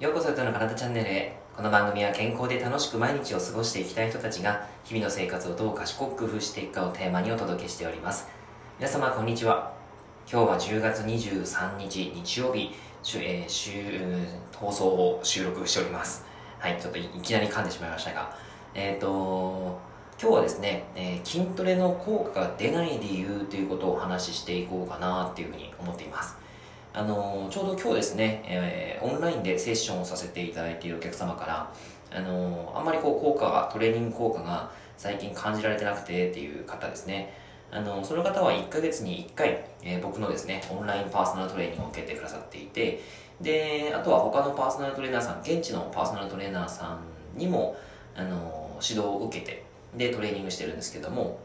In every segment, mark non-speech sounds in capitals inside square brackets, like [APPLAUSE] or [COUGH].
ようこそヨトの体チャンネルへ。この番組は健康で楽しく毎日を過ごしていきたい人たちが日々の生活をどう賢く工夫していくかをテーマにお届けしております。皆様こんにちは。今日は10月23日日曜日週、えー、週放送を収録しております。はいちょっといきなり噛んでしまいましたが。えっ、ー、と今日はですね、えー、筋トレの効果が出ない理由ということをお話ししていこうかなっていうふうに思っています。あのちょうど今日ですね、えー、オンラインでセッションをさせていただいているお客様からあのあんまりこう効果がトレーニング効果が最近感じられてなくてっていう方ですね。あのその方は1ヶ月に1回、えー、僕のですねオンラインパーソナルトレーニングを受けてくださっていてであとは他のパーソナルトレーナーさん現地のパーソナルトレーナーさんにもあの指導を受けてでトレーニングしてるんですけども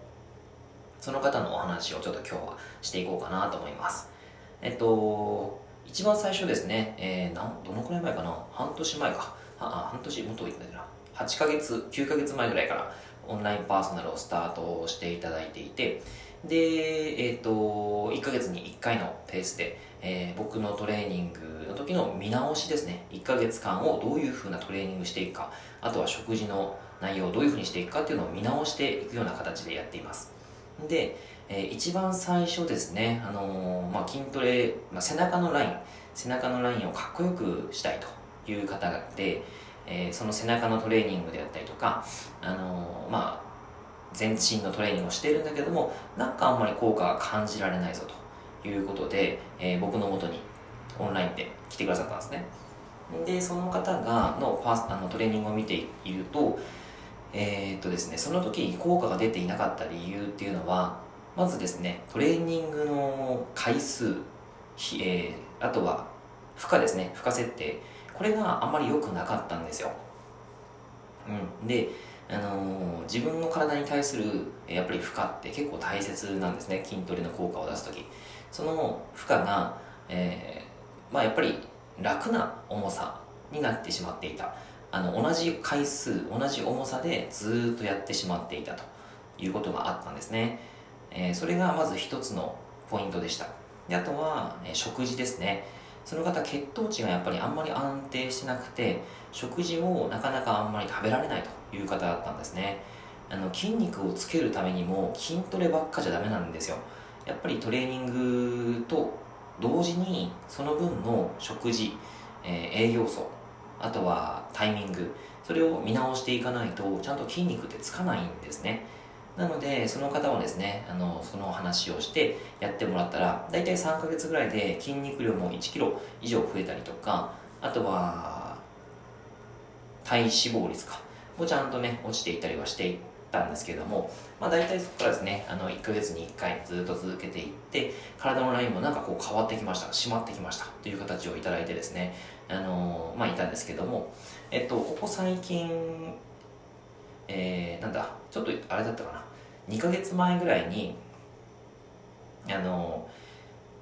その方のお話をちょっと今日はしていこうかなと思います。えっと、一番最初ですね、えー、なんどのくらい前かな？半年前か。あ半年、もっといいんだけどな。8ヶ月、9ヶ月前ぐらいからオンラインパーソナルをスタートしていただいていて、で、えっ、ー、と、1ヶ月に1回のペースで、えー、僕のトレーニングの時の見直しですね。1ヶ月間をどういう風なトレーニングしていくか、あとは食事の内容をどういう風にしていくかっていうのを見直していくような形でやっています。で、えー、一番最初ですね、あのー、まあ、筋トレ、まあ、背中のライン背中のラインをかっこよくしたいという方で、えー、その背中のトレーニングであったりとか、あのまあ、全身のトレーニングをしているんだけどもなんかあんまり効果が感じられないぞということで、え僕のもとにオンラインで来てくださったんですね。でその方がのパースあのトレーニングを見ているとえ、っとですねその時効果が出ていなかった理由っていうのはまずですねトレーニングの回数、えー、あとは負荷ですね負荷設定。これがあんまり良くなかったんですよ、うん、で、あのー、自分の体に対するやっぱり負荷って結構大切なんですね筋トレの効果を出す時。その負荷が、えー、まあやっぱり楽な重さになってしまっていた。あの同じ回数同じ重さでずっとやってしまっていたということがあったんですね。えー、それがまず一つのポイントでした。であとは、えー、食事ですね。その方血糖値がやっぱりあんまり安定してなくて食事をなかなかあんまり食べられないという方だったんですね。あの筋肉をつけるためにも筋トレばっかじゃダメなんですよ。やっぱりトレーニングと同時にその分の食事、えー、栄養素あとはタイミングそれを見直していかないとちゃんと筋肉ってつかないんですね。なのでその方はですねあのその話をしてやってもらったら大体3ヶ月ぐらいで筋肉量も1キロ以上増えたりとかあとは体脂肪率かもちゃんとね落ちていったりはしていったんですけれども、まあ、大体そこからですねあの1ヶ月に1回ずっと続けていって体のラインもなんかこう変わってきました締まってきましたという形をいただいてですねあのまあいたんですけどもえっとここ最近えー、なんだちょっとあれだったかな2ヶ月前ぐらいにあの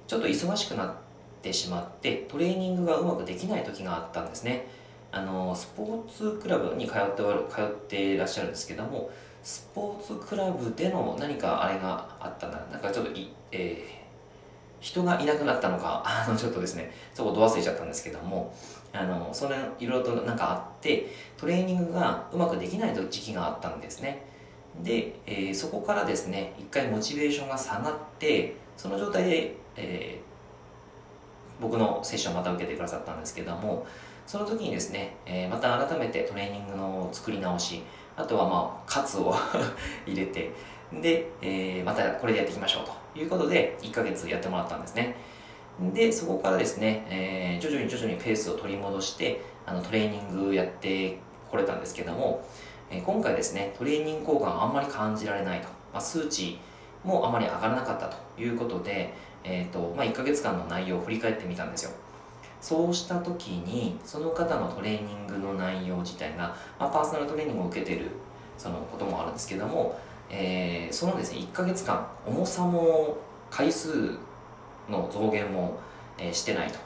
ちょっと忙しくなってしまってトレーニングがうまくできない時があったんですね。あのスポーツクラブに通って通っていらっしゃるんですけどもスポーツクラブでの何かあれがあったんだ。なんかちょっとい、えー、人がいなくなったのか [LAUGHS] あのちょっとですねそこど忘れちゃったんですけどもあのそれいろいろとなんかあってトレーニングがうまくできない時期があったんですね。で、えー、そこからですね一回モチベーションが下がってその状態で、えー、僕のセッションまた受けてくださったんですけどもその時にですね、えー、また改めてトレーニングの作り直しあとはまあカツを [LAUGHS] 入れてで、え、またこれでやっていきましょうということで1ヶ月やってもらったんですね。でそこからですね、えー、徐々に徐々にペースを取り戻してあのトレーニングやってこれたんですけどもえ今回ですねトレーニング効果があんまり感じられないと、まあ、数値もあまり上がらなかったということで、えーとまあ、1ヶ月間の内容を振り返ってみたんですよ。そうした時にその方のトレーニングの内容自体が、まあ、パーソナルトレーニングを受けてるそのこともあるんですけども、えー、そのですね1ヶ月間重さも回数の増減も、えー、してないと。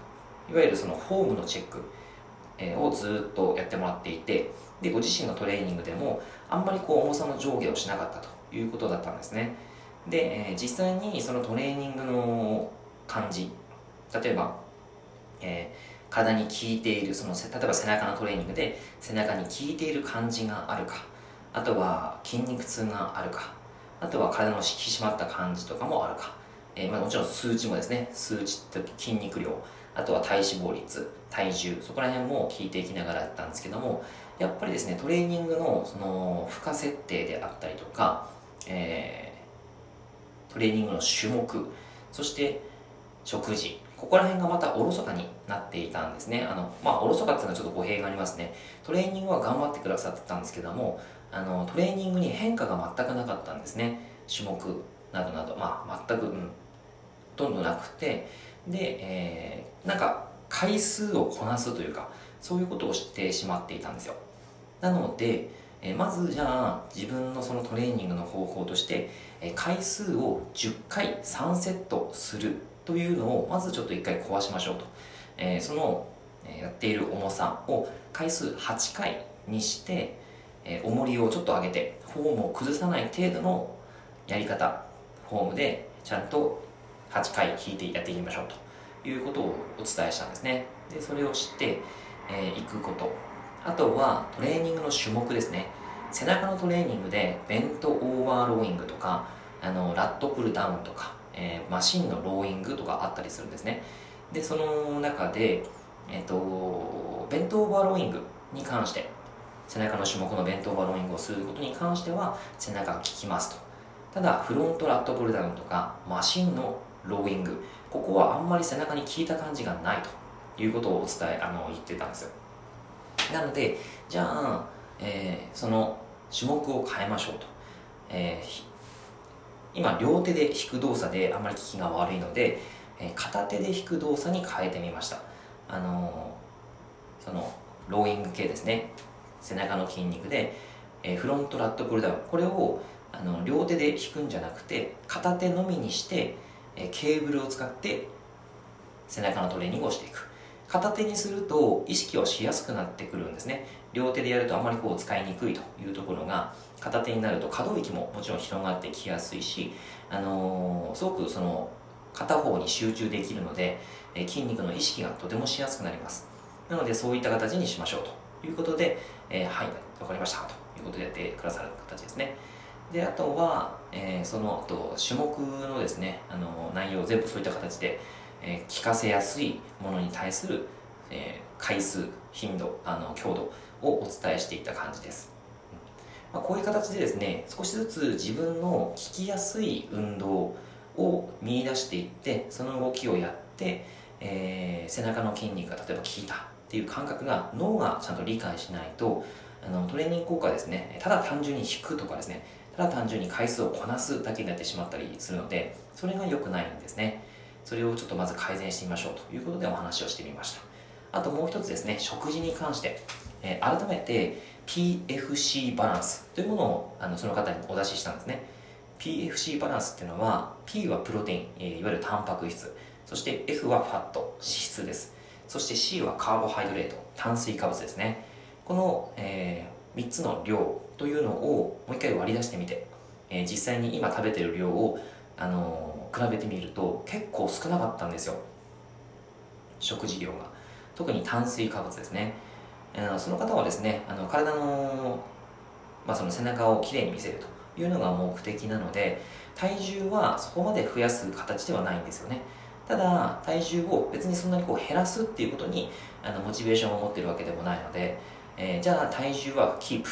いわゆるそのフォームのチェック、えー、をずっとやってもらっていてでご自身のトレーニングでもあんまりこう重さの上下をしなかったということだったんですね。で、えー、実際にそのトレーニングの感じ例えば、えー、体に効いているその例えば背中のトレーニングで背中に効いている感じがあるかあとは筋肉痛があるかあとは体の引き締まった感じとかもあるか、えー、まあ、もちろん数値もですね数値と筋肉量あとは体脂肪率体重そこら辺も聞いていきながらやったんですけどもやっぱりですねトレーニングのその負荷設定であったりとか、えー、トレーニングの種目そして食事ここら辺がまたおろそかになっていたんですね。あのまあおろそかっていうのはちょっと語弊がありますね。トレーニングは頑張ってくださってたんですけどもあのトレーニングに変化が全くなかったんですね。種目などなど。まあ全く、うん、ほとんどなくて。で、えー、なんか回数をこなすというかそういうことをしてしまっていたんですよ。なので、え、まずじゃあ自分のそのトレーニングの方法として、え、回数を10回3セットするというのをまずちょっと一回壊しましょうと、え、その、えやっている重さを回数8回にして、え重りをちょっと上げてフォームを崩さない程度のやり方フォームでちゃんと8回引いてやっていきましょうということをお伝えしたんですね。でそれを知ってい、えー、くこと。あとはトレーニングの種目ですね。背中のトレーニングでベントオーバーローイングとかあのラットプルダウンとか、えー、マシンのローイングとかあったりするんですね。でその中で、えーと、ベントオーバーローイングに関して背中の種目のベントオーバーローイングをすることに関しては背中が効きますと。ただフロントラットプルダウンとかマシンのローイングここはあんまり背中に効いた感じがないということをお伝えあの言ってたんですよ。なのでじゃあ、えー、その種目を変えましょうと、えー、今両手で引く動作であまり効きが悪いので、えー、片手で引く動作に変えてみました。あのー、そのローイング系ですね。背中の筋肉で、えー、フロントラットプルダウン。これをあの両手で引くんじゃなくて片手のみにして、え、ケーブルを使って背中のトレーニングをしていく。片手にすると意識をしやすくなってくるんですね。両手でやるとあまりこう使いにくいというところが片手になると可動域ももちろん広がってきやすいし、あのー、すごくその片方に集中できるので、え筋肉の意識がとてもしやすくなります。なのでそういった形にしましょうと。いうことで、えー、はい分かりました。ということでやってくださる形ですね。であとは、えー、そのと種目のですねあの内容を全部そういった形でえー、聞かせやすいものに対する、えー、回数頻度あの強度をお伝えしていった感じです、まあ、こういう形でですね少しずつ自分の聞きやすい運動を見出していってその動きをやって、えー、背中の筋肉が例えば効いたっていう感覚が脳がちゃんと理解しないとあのトレーニング効果ですねただ単純に引くとかですねただ単純に回数をこなすだけになってしまったりするのでそれが良くないんですね。それをちょっとまず改善してみましょうということでお話をしてみました。あともう一つですね食事に関して、えー、改めて PFC バランスというものをあのその方にお出ししたんですね。PFC バランスっていうのは P はプロテイン、えー、いわゆるタンパク質。そして F はファット脂質です。そして C はカーボハイドレート炭水化物ですね。この、えー、3つの量というのをもう一回割り出してみて、えー、実際に今食べてる量を、あの比べてみると結構少なかったんですよ。食事量が。特に炭水化物ですね。その方はですねあの体の,、まあその背中をきれいに見せると。いうのが目的なので体重はそこまで増やす形ではないんですよね。ただ体重を別にそんなにこう減らすっていうことにあのモチベーションを持ってるわけでもないので、えー、じゃあ体重はキープ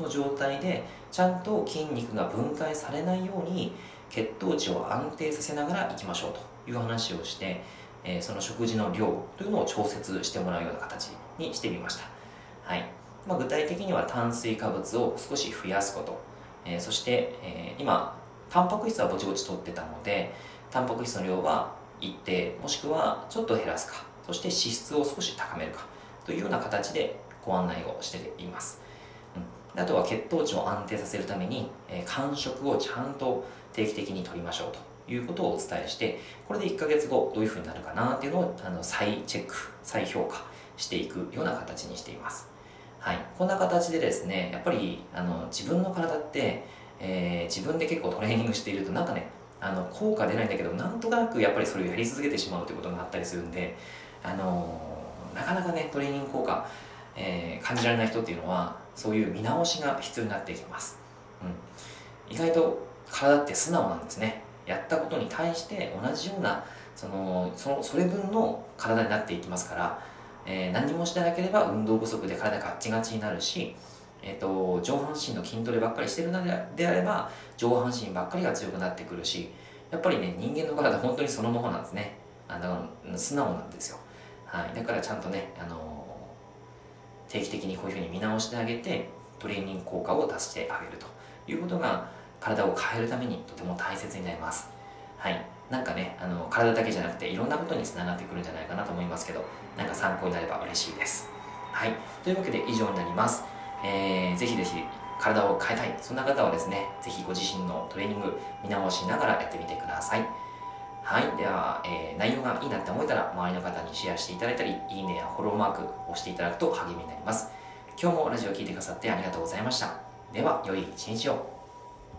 の状態でちゃんと筋肉が分解されないように血糖値を安定させながらいきましょうという話をして、えー、その食事の量というのを調節してもらうような形にしてみました、はい。まあ、具体的には炭水化物を少し増やすこと、えー、そして、えー、今タンパク質はぼちぼち取ってたのでタンパク質の量は一定もしくはちょっと減らすか。そして脂質を少し高めるか。というような形でご案内をしています、うん、あとは血糖値を安定させるために、えー、間食をちゃんと定期的に取りましょうということをお伝えしてこれで1ヶ月後どういうふうになるかなっていうのをあの再チェック再評価していくような形にしています。はい。こんな形でですねやっぱりあの自分の体って、えー、自分で結構トレーニングしているとなんかねあの効果出ないんだけどなんとなくやっぱりそれをやり続けてしまうということがあったりするんであのなかなかねトレーニング効果、えー、感じられない人っていうのはそういう見直しが必要になってきます、うん、意外と体って素直なんですね。やったことに対して同じようなそのそのそれ分の体になっていきますから、えー、何もしてなければ運動不足で体がガッチガチになるし、えーと、上半身の筋トレばっかりしてるのであれば上半身ばっかりが強くなってくるしやっぱりね人間の体本当にそのままなんですね。あの素直なんですよ、はい、だからちゃんとね、あの定期的にこういうふうに見直してあげてトレーニング効果を出してあげるということが体を変えるためにとても大切になります。はい。なんかねあの体だけじゃなくていろんなことにつながってくるんじゃないかなと思いますけどなんか参考になれば嬉しいです。はい。というわけで以上になります。えー、ぜひぜひ体を変えたい。そんな方はですねぜひご自身のトレーニング見直しながらやってみてください。はい。では、えー、内容がいいなって思えたら周りの方にシェアしていただいたりいいねやフォローマークを押していただくと励みになります。今日もラジオを聴いてくださってありがとうございました。では良い一日を。